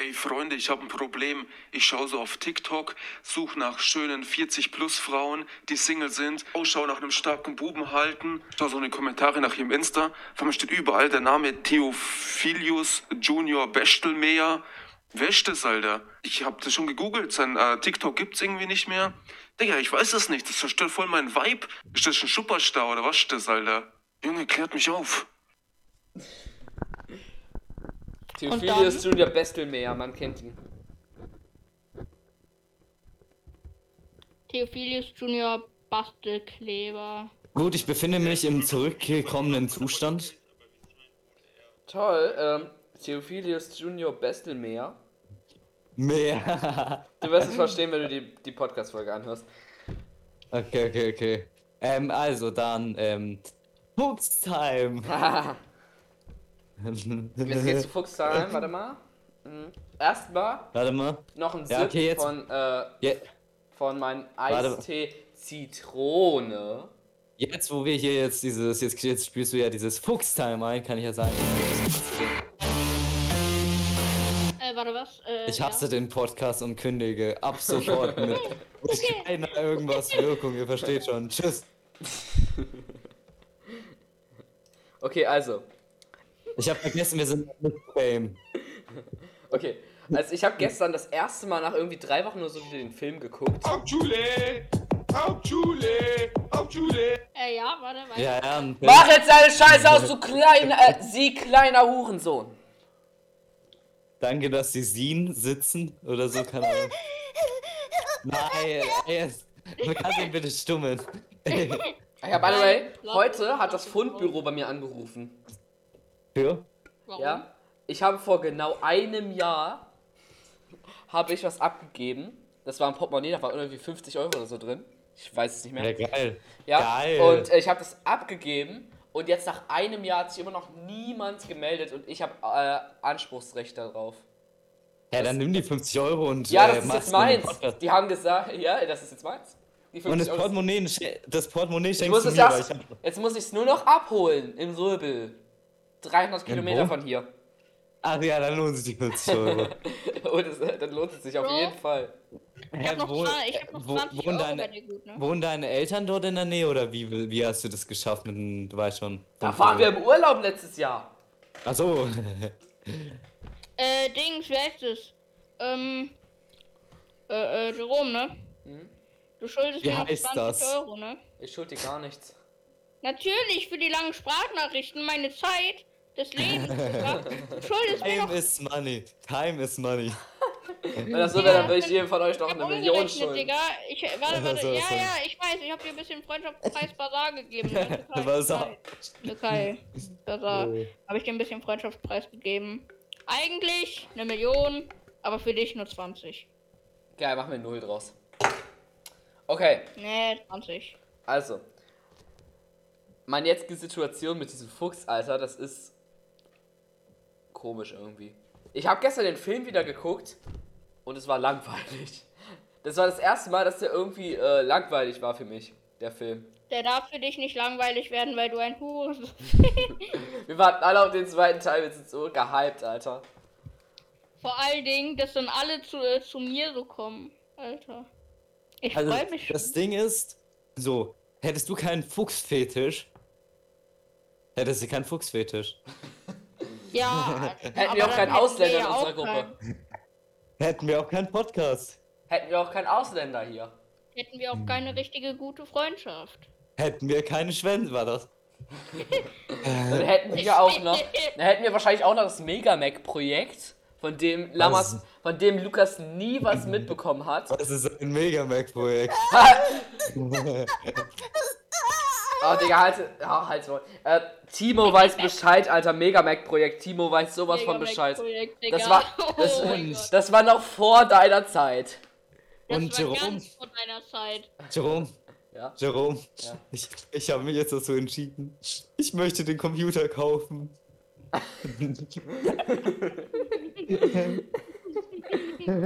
Ey Freunde, ich habe ein Problem. Ich schaue so auf TikTok, suche nach schönen 40-plus-Frauen, die Single sind, Ausschau nach einem starken Buben halten, schau so in die Kommentare nach ihrem Insta. Vor mir steht überall der Name Theophilius Junior Bestelmeyer. Wer ist das, Alter? Ich habe das schon gegoogelt, sein äh, TikTok gibt's irgendwie nicht mehr. Digga, ich weiß es nicht, das zerstört voll meinen Vibe. Ist das ein Schupperstar oder was ist das, Alter? Junge, klärt mich auf. Theophilius Junior Bestelmeer, man kennt ihn. Theophilius Junior Bastelkleber. Gut, ich befinde mich im zurückgekommenen Zustand. Toll, ähm, Theophilius Junior Bestelmeer. Mehr. Du wirst es verstehen, wenn du die, die Podcast-Folge anhörst. Okay, okay, okay. Ähm, also dann, ähm, Fuchstime. Jetzt geht's zu Fuchstime, warte mal. Mhm. Erstmal Warte mal. noch ein Ja, Sip okay, jetzt- von, äh, Ja, von meinem. Eistee Zitrone. jetzt, wo wir hier jetzt dieses, jetzt, jetzt spielst du ja dieses Fuchstime ein, kann ich ja sagen. Äh, warte, was? Äh, Ich hasse ja. den Podcast und kündige ab sofort mit, mit keiner irgendwas Wirkung, ihr versteht schon. Tschüss. Okay, also. Ich habe vergessen, wir sind mit Fame. Okay. Also ich habe gestern das erste Mal nach irgendwie drei Wochen nur so wieder den Film geguckt. Hauptschule! Hauptschule! Hauptschule! Äh, ja, warte, warte. Ja, ja, Mach jetzt deine Scheiße aus, du kleiner, äh, sie kleiner Hurensohn. Danke, dass Sie Sin sitzen oder so, keine Ahnung. Nein, jetzt. Kannst du ihn bitte stummen? Ja, by the way, heute hat das Fundbüro bei mir angerufen. Für? Warum? Ja? Ich habe vor genau einem Jahr habe ich was abgegeben. Das war ein Portemonnaie, da war irgendwie 50 Euro oder so drin. Ich weiß es nicht mehr. Ja, geil. Ja, Geil. und äh, ich habe das abgegeben und jetzt nach einem Jahr hat sich immer noch niemand gemeldet und ich habe äh, Anspruchsrecht darauf. Ja, dann nimm die 50 Euro und. Ja, äh, das ist mach's jetzt meins. Die haben gesagt, ja, das ist jetzt meins. Die 50 Und das Euro- Portemonnaie, das Portemonnaie schenkst muss du mir, ich hab, jetzt muss ich es nur noch abholen im Röbel. 300 Kilometer wo? von hier. Ach ja, dann lohnen sich die 50 Euro. Und es, dann lohnt es sich auf jeden Fall. Ich hab noch, wo- ich hab noch wo- 20 wohnen Euro deine- bei dir gut, ne? Wohnen deine Eltern dort in der Nähe oder wie, wie hast du das geschafft mit dem, du weißt schon. Da waren wir im Urlaub letztes Jahr. Achso. Äh, Dings, wer ist es? Ähm, äh, äh, Jerome, ne? Du schuldest Wie mir noch heißt 20 das? Euro, ne? Ich schuld dir gar nichts. Natürlich, für die langen Sprachnachrichten, meine Zeit des Lebens. ja? Du schuldest mir noch... Time is money. Time is money. Wenn das so wäre, dann würde ich jedem von euch noch eine Million schulden. Digga. Ich, warte, warte. Ja, ja, ich weiß. Ich hab dir ein bisschen Freundschaftspreis Basar gegeben. Türkei, Türkei. Türkei. Basar. Oh. Habe ich dir ein bisschen Freundschaftspreis gegeben. Eigentlich eine Million, aber für dich nur 20. Geil, machen wir null draus. Okay, Nee, 20. also. Meine jetzige Situation mit diesem Fuchs, Alter, das ist komisch irgendwie. Ich habe gestern den Film wieder geguckt und es war langweilig. Das war das erste Mal, dass der irgendwie äh, langweilig war für mich, der Film. Der darf für dich nicht langweilig werden, weil du ein Hure bist. Wir warten alle auf den zweiten Teil, wir sind so gehypt, Alter. Vor allen Dingen, dass dann alle zu, äh, zu mir so kommen. Alter. Ich Also, freue mich schon. das Ding ist, so, hättest du keinen Fuchsfetisch, hättest du keinen Fuchsfetisch. Ja, Hätten wir auch keinen Ausländer in unserer Gruppe. Hätten wir auch keinen Podcast. Hätten wir auch keinen Ausländer hier. Hätten wir auch keine richtige gute Freundschaft. Hätten wir keine Schwänze, war das. Dann hätten wir auch noch, dann hätten wir wahrscheinlich auch noch das Megamac-Projekt, von dem Lamas, Was? von dem Lukas nie was mitbekommen hat. Das ist ein Mega-Mac-Projekt. Oh, Digga, halt, oh, halt's Maul. Äh, Timo weiß Bescheid, Alter, Megamac-Projekt. Timo weiß sowas von Bescheid. Megamac-Projekt, Das Digga. war, das, oh mein Gott. das war noch vor deiner Zeit. Das Und war Jerome? ganz vor deiner Zeit. Jerome, Ja. Jerome, Ja. ich, ich habe mich jetzt dazu entschieden. Ich möchte den Computer kaufen.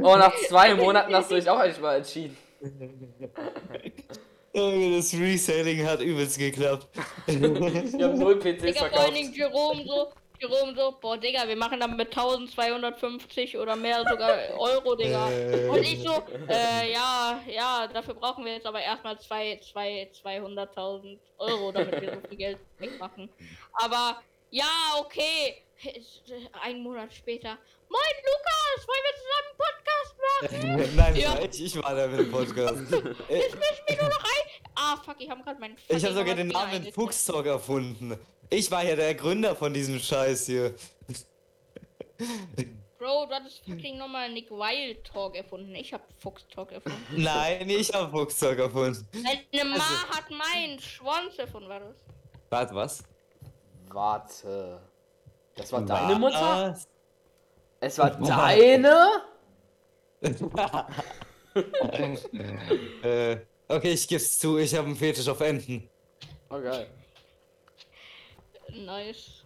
Oh, nach zwei Monaten hast du dich auch endlich mal entschieden. Junge, Das Reselling hat übelst geklappt. Wir haben null PCs Digga, vor allen verkauft. Dingen Jerome so, Jerome so, boah, Digga, wir machen dann mit 1250 oder mehr sogar Euro, Digga. Äh. Und ich so, äh, ja, ja, dafür brauchen wir jetzt aber erstmal zwei, zwei, 200.000 Euro, damit wir so viel Geld wegmachen. Aber, ja, okay. Ein Monat später. Moin, Lukas, wollen wir zusammen einen Podcast? Nein, Ja. ich, ich war da mit dem Podcast. Ich misch mich nur noch ein. Ah, fuck, ich habe gerade meinen Ich habe sogar den Namen. Fuchstalk erfunden. Ich war ja der Gründer von diesem Scheiß hier. Bro, du hattest fucking nochmal Nick Wild Talk erfunden. Ich hab Fuchs Talk erfunden. Nein, ich habe Fuchstalk erfunden. Deine Ma Also- hat meinen Schwanz erfunden, war das? Warte, was? Warte. Das war deine Mutter? Was? Es war deine? Äh, okay, ich geb's zu, ich habe einen Fetisch auf Enten. Oh, geil. Nice.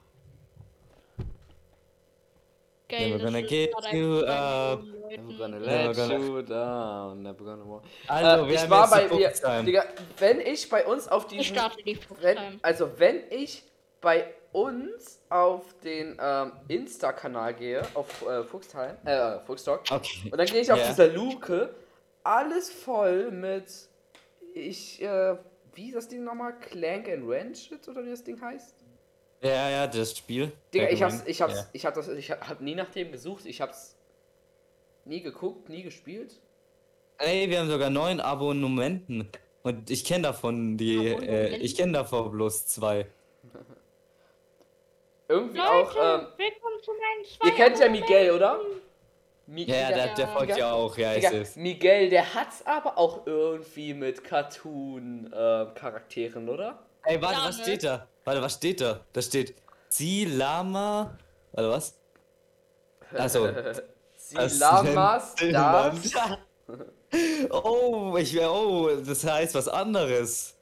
Never das gonna get you up. Never gonna Never let gonna- you down, never gonna walk. Also, äh, ich war bei Fuchstime. Digga, wenn ich bei uns auf Ich diesen, starte die wenn, also wenn ich bei uns auf den ähm, Insta-Kanal gehe, auf äh, Fuchstime, äh, Fuchstalk, Okay. und dann gehe ich auf Ja. dieser Luke, alles voll mit, ich, äh, wie ist das Ding nochmal? Clank and Ratchet oder wie das Ding heißt? Ja, ja, das Spiel. Digga, ich hab's, ich hab's, Ja. ich hab das, ich hab nie nach dem gesucht, ich hab's nie geguckt, nie gespielt. Ey, wir haben sogar neun Abonnementen. Und ich kenne davon die, äh, ich kenne davon bloß zwei. Irgendwie Leute, auch, ähm, willkommen zu meinen zwei ihr kennt ja. Miguel, oder? Mi Ja, ja, der, der Ja. folgt ja auch, ja, Digga, seh's. Miguel, der hat's aber auch irgendwie mit Cartoon-Charakteren, oder? Ey, warte, Ja, was ne? steht da? Warte, was steht da? Da steht Silama. Warte, was? Achso. Silamas, das. Oh, ich oh, das heißt was anderes.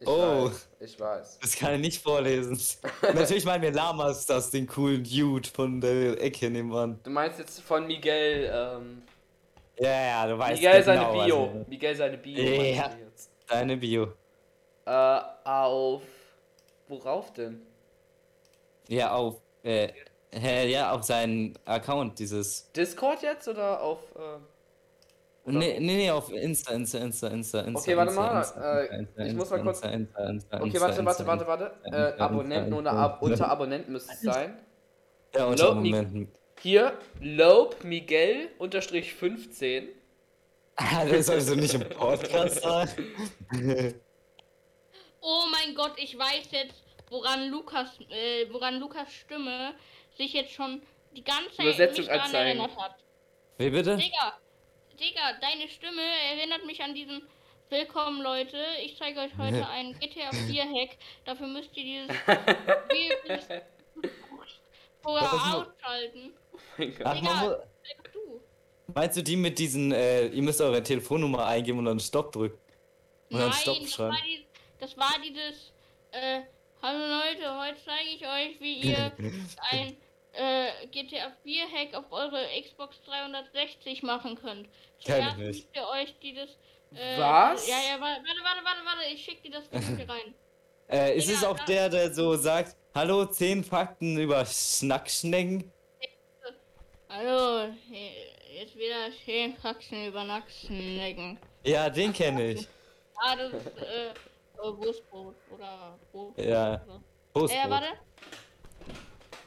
Ich Oh. weiß, ich weiß. Das kann ich nicht vorlesen. Natürlich meinen wir Lamas, das den coolen Dude von der Ecke nebenan. Du meinst jetzt von Miguel, ähm, Ja, ja, du weißt Miguel seine genau, Bio. was- Miguel seine Bio. Ja. Deine Bio. Äh, auf. Worauf denn? Ja, auf, äh, hä, ja, auf seinen Account, dieses. Discord jetzt oder auf. Äh, oder Nee, nee, nee, auf Insta, Insta, Insta, Insta, Insta. Okay, warte mal, Insta, äh, Insta, Insta, ich muss mal kurz- Okay, warte, warte, warte, warte. Äh, Abonnenten oder ab, unter Abonnenten müsste es sein. Ja, unter Lob. Momenten. Hier, Lope Miguel unterstrich 15. Ah, das sollst du nicht im Podcast sagen. Oh mein Gott, ich weiß jetzt, woran Lukas, äh, woran Lukas Stimme sich jetzt schon die ganze Zeit Übersetzung anzeigen. erinnert hat. Wie bitte? Digga, Digga, deine Stimme erinnert mich an diesen Willkommen Leute, ich zeige euch heute einen GTA 4 Hack. Dafür müsst ihr dieses Spiel vorher ausschalten. Ach, Digga. man, mu- Sag Du. meinst du die mit diesen, äh, ihr müsst eure Telefonnummer eingeben und dann Stopp drücken? Und dann Nein, Stopp das schreiben. war, die, das war dieses, äh, hallo Leute, heute zeige ich euch, wie ihr ein äh, GTA 4 Hack auf eure Xbox 360 machen könnt. Kenn ich Zuerst nicht. müsst ihr euch dieses. Äh, Was? Ja, ja, warte, warte, warte, warte, warte, ich schick dir das Video hier rein. Äh, ist es Ja, auch der, der so sagt, hallo, 10 Fakten über Schnackschnecken? Hallo, hier- jetzt wieder 10 Faxen über Nackschnecken. Ja, den kenne ich. Ah, das ist, äh, äh, Wurstbrot oder Brot. Ja. Äh, warte.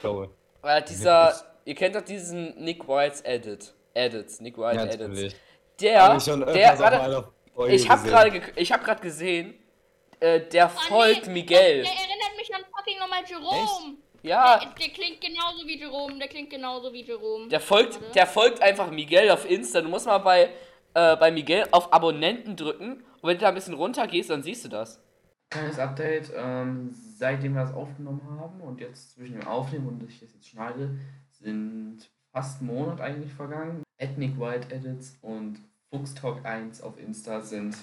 glaube Äh, dieser, ihr kennt doch diesen Nick White's Edit. Edits, Nick White Ja, Edits. natürlich. Der, Hab ich der, warte, ich habe gesehen. gerade, ge- ich habe gerade gesehen, äh, der Ah, folgt nee, Miguel. Der, der erinnert mich an fucking nochmal Jerome. Ja, Der, der klingt genauso wie Jerome, der klingt genauso wie Jerome. der folgt, Warte. der folgt einfach Miguel auf Insta. Du musst mal bei, äh, bei Miguel auf Abonnenten drücken und wenn du da ein bisschen runter gehst, dann siehst du das. Kleines Update, ähm, seitdem wir das aufgenommen haben und jetzt zwischen dem Aufnehmen und ich das jetzt schneide, sind fast ein Monat eigentlich vergangen. Ethnic White Edits und Fuchstalk 1 auf Insta sind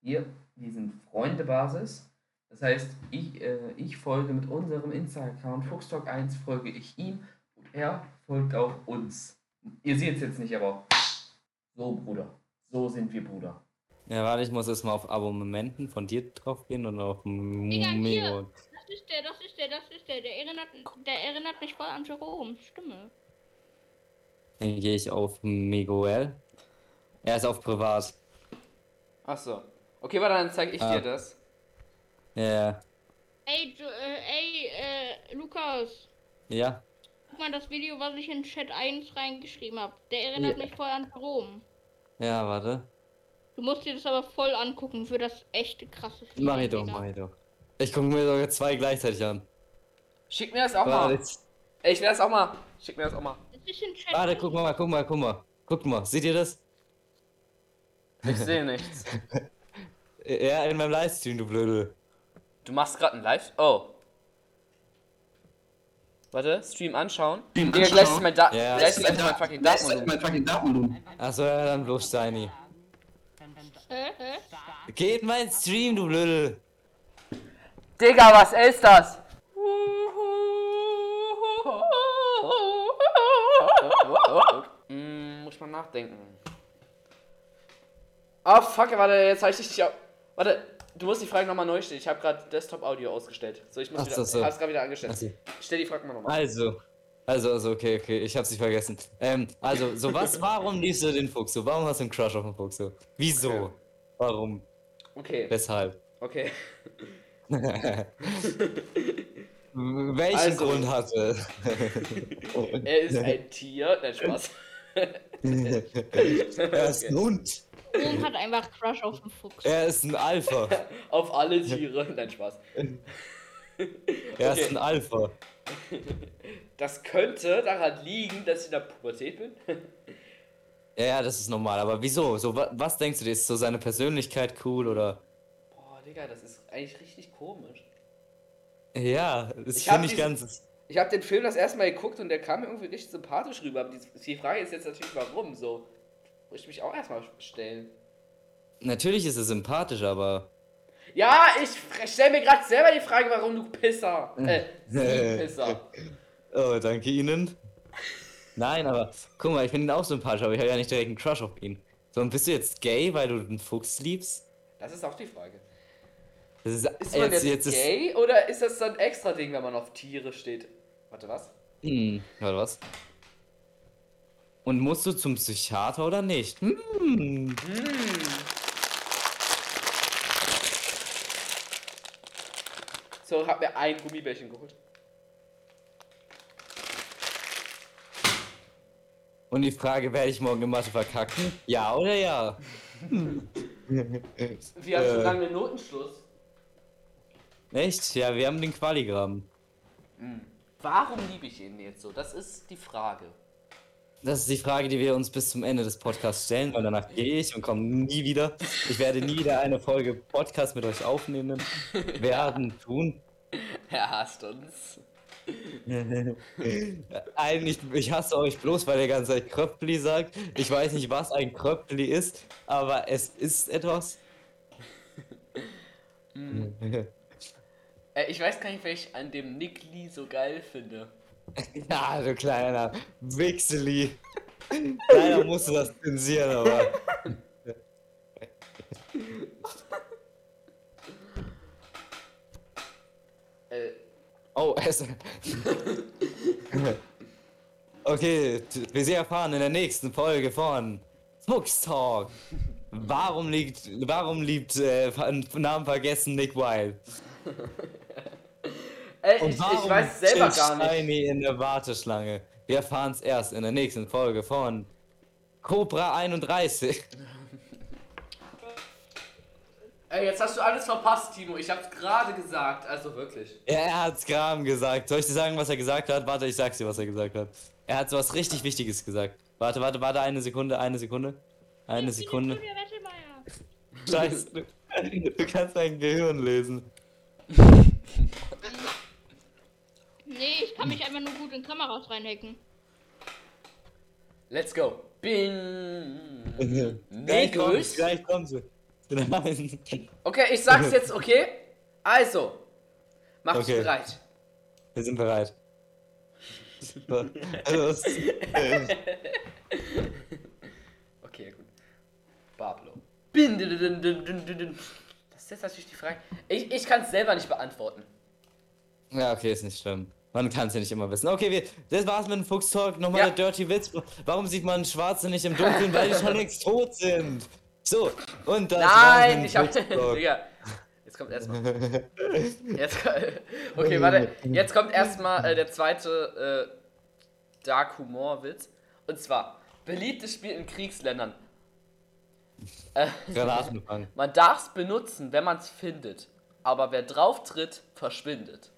hier, die sind Freundebasis. Das heißt, ich, äh, ich folge mit unserem Insta-Account Fuchstalk 1 folge ich ihm und er folgt auch uns. Ihr seht es jetzt nicht, aber so, Bruder. So sind wir, Bruder. Ja, warte, ich muss erst mal auf Abonnementen von dir drauf gehen und auf. Mio. Das ist der, das ist der, das ist der. Der erinnert, der erinnert mich voll an Jerome. Stimme. Dann gehe ich auf Miguel. Er ist auf privat. Ach so. Okay, warte, dann zeige ich Ah. dir das. Ja, Ey, Jo- äh, ey, äh, Lukas. ja. Guck mal das Video, was ich in Chat 1 reingeschrieben habe. Der erinnert Ja. mich voll an Jerome. Ja, warte. Du musst dir das aber voll angucken für das echte krasse Feeling, Mach ich doch, mach ich doch. Ich gucke mir sogar zwei gleichzeitig an. Schick mir das auch Warte, mal. Ey, ich will das auch mal. Schick mir das auch mal. Das ist in Chat warte, 1. guck mal, guck mal, guck mal. Guck mal, seht ihr das? Ich sehe nichts. Ja, in meinem Livestream, du Blöde. Du machst gerade ein Live. Oh. Warte, Stream anschauen. Stream Digga, gleich ist mein, da Ja. gleich ist mein fucking Datenvolumen. mein fucking Datenvolumen. Achso, ja, dann bloß Steini. Hä, hä? Geh in meinen Stream, du Blöde. Digga, was ist das? Hm, muss man nachdenken. Ah, fuck, warte, jetzt habe ich dich nicht auf. Warte, du musst die Frage nochmal neu stellen. Ich habe gerade Desktop-Audio ausgestellt. So, ich muss Ach wieder. so, so. Ich hab's gerade wieder angestellt. Ach so. Stell die Frage mal nochmal. Also. Also, also, okay, okay, ich hab's nicht vergessen. Ähm, also, so was, warum liebst du den Fuchs so? Warum hast du einen Crush auf den Fuchs so? Wieso? Okay. Warum? Okay, Weshalb? okay. Welchen Also- Grund hatte? Er ist ein Tier. Nein, Spaß. er ist ein Hund. Jerome hat einfach Crush auf den Fuchs. Er ist ein Alpha. Auf alle Tiere. Nein, Spaß. Er Okay. ist ein Alpha. Das könnte daran liegen, dass ich in der Pubertät bin. Ja, ja, das ist normal. Aber wieso? So, wa was denkst du dir? Ist so seine Persönlichkeit cool oder? Boah, Digga, das ist eigentlich richtig komisch. Ja, das finde ich ganz. Ich habe den Film das erste Mal geguckt und der kam mir irgendwie richtig sympathisch rüber. Aber die, die Frage ist jetzt natürlich, warum so. Muss ich mich auch erstmal stellen. Natürlich ist er sympathisch, aber. Ja, ich stelle mir gerade selber die Frage, warum du Pisser. Äh, sie Pisser. Oh, danke Ihnen. Nein, aber guck mal, ich finde ihn auch sympathisch, aber ich habe ja nicht direkt einen Crush auf ihn. So, und bist du jetzt gay, weil du den Fuchs liebst? Das ist auch die Frage. Das ist, Ist man jetzt, ist- gay oder ist das so ein extra Ding, wenn man auf Tiere steht? Warte, was? Hm, warte, was? Und musst du zum Psychiater oder nicht? Hm. So, hab mir ein Gummibärchen geholt. Und die Frage, werde ich morgen in Mathe verkacken? Ja oder ja? Wir haben schon lange Notenschluss. Echt? Ja, wir haben den Qualigramm. Warum liebe ich ihn jetzt so? Das ist die Frage. Das ist die Frage, die wir uns bis zum Ende des Podcasts stellen, weil danach gehe ich und komme nie wieder. Ich werde nie wieder eine Folge Podcast mit euch aufnehmen. Werden tun. Er hasst uns. Eigentlich, ich hasse euch bloß, weil ihr ganze Zeit Kröpfli sagt. Ich weiß nicht, was ein Kröpfli ist, aber es ist etwas. Äh, ich weiß gar nicht, wer ich an dem Nick Lee so geil finde. Ja, du kleiner Wixeli. Leider musst du das zensieren, aber. Äh, Oh, es. okay, wir sie erfahren in der nächsten Folge von Fuchs Talk. Warum liegt, warum liebt äh, Namen vergessen Nick Wilde? ey, Und ich, ich weiß selber gar nicht. Shiny in der Warteschlange. Wir erfahren es erst in der nächsten Folge von Cobra 31. Ey, jetzt hast du alles verpasst, Timo. Ich hab's gerade gesagt. Also wirklich. Ja, er hat's Gram gesagt. Soll ich dir sagen, was er gesagt hat? Warte, ich sag's dir, was er gesagt hat. Er hat was richtig Wichtiges gesagt. Warte, warte, warte, eine Sekunde, eine Sekunde. Eine Sekunde. Julia Wettelmeier. Scheiße. Du, du kannst dein Gehirn lesen. Nee, ich kann mich einfach nur gut in Kameras reinhacken. Let's go. Bin. Kommt's, Negus. gleich kommst du. Nein. Okay, ich sag's jetzt, okay? Also. Mach dich Okay. bereit. Wir sind bereit. Los. Okay, gut. Pablo. Das ist jetzt natürlich die Frage. Ich, ich kann es selber nicht beantworten. Ja, okay, ist nicht schlimm. Man kann es ja nicht immer wissen. Okay, wir, das war's mit dem Fuchs Talk. Nochmal Ja. der Dirty Witz. Warum sieht man Schwarze nicht im Dunkeln? Weil die schon längst tot sind. So, und das war's Nein, ich hab. Digga. Jetzt kommt erstmal. Jetzt, okay, warte. Jetzt kommt erstmal äh, der zweite äh, Dark Humor Witz. Und zwar: beliebtes Spiel in Kriegsländern. Äh, man darf es benutzen, wenn man es findet. Aber wer drauf tritt, verschwindet.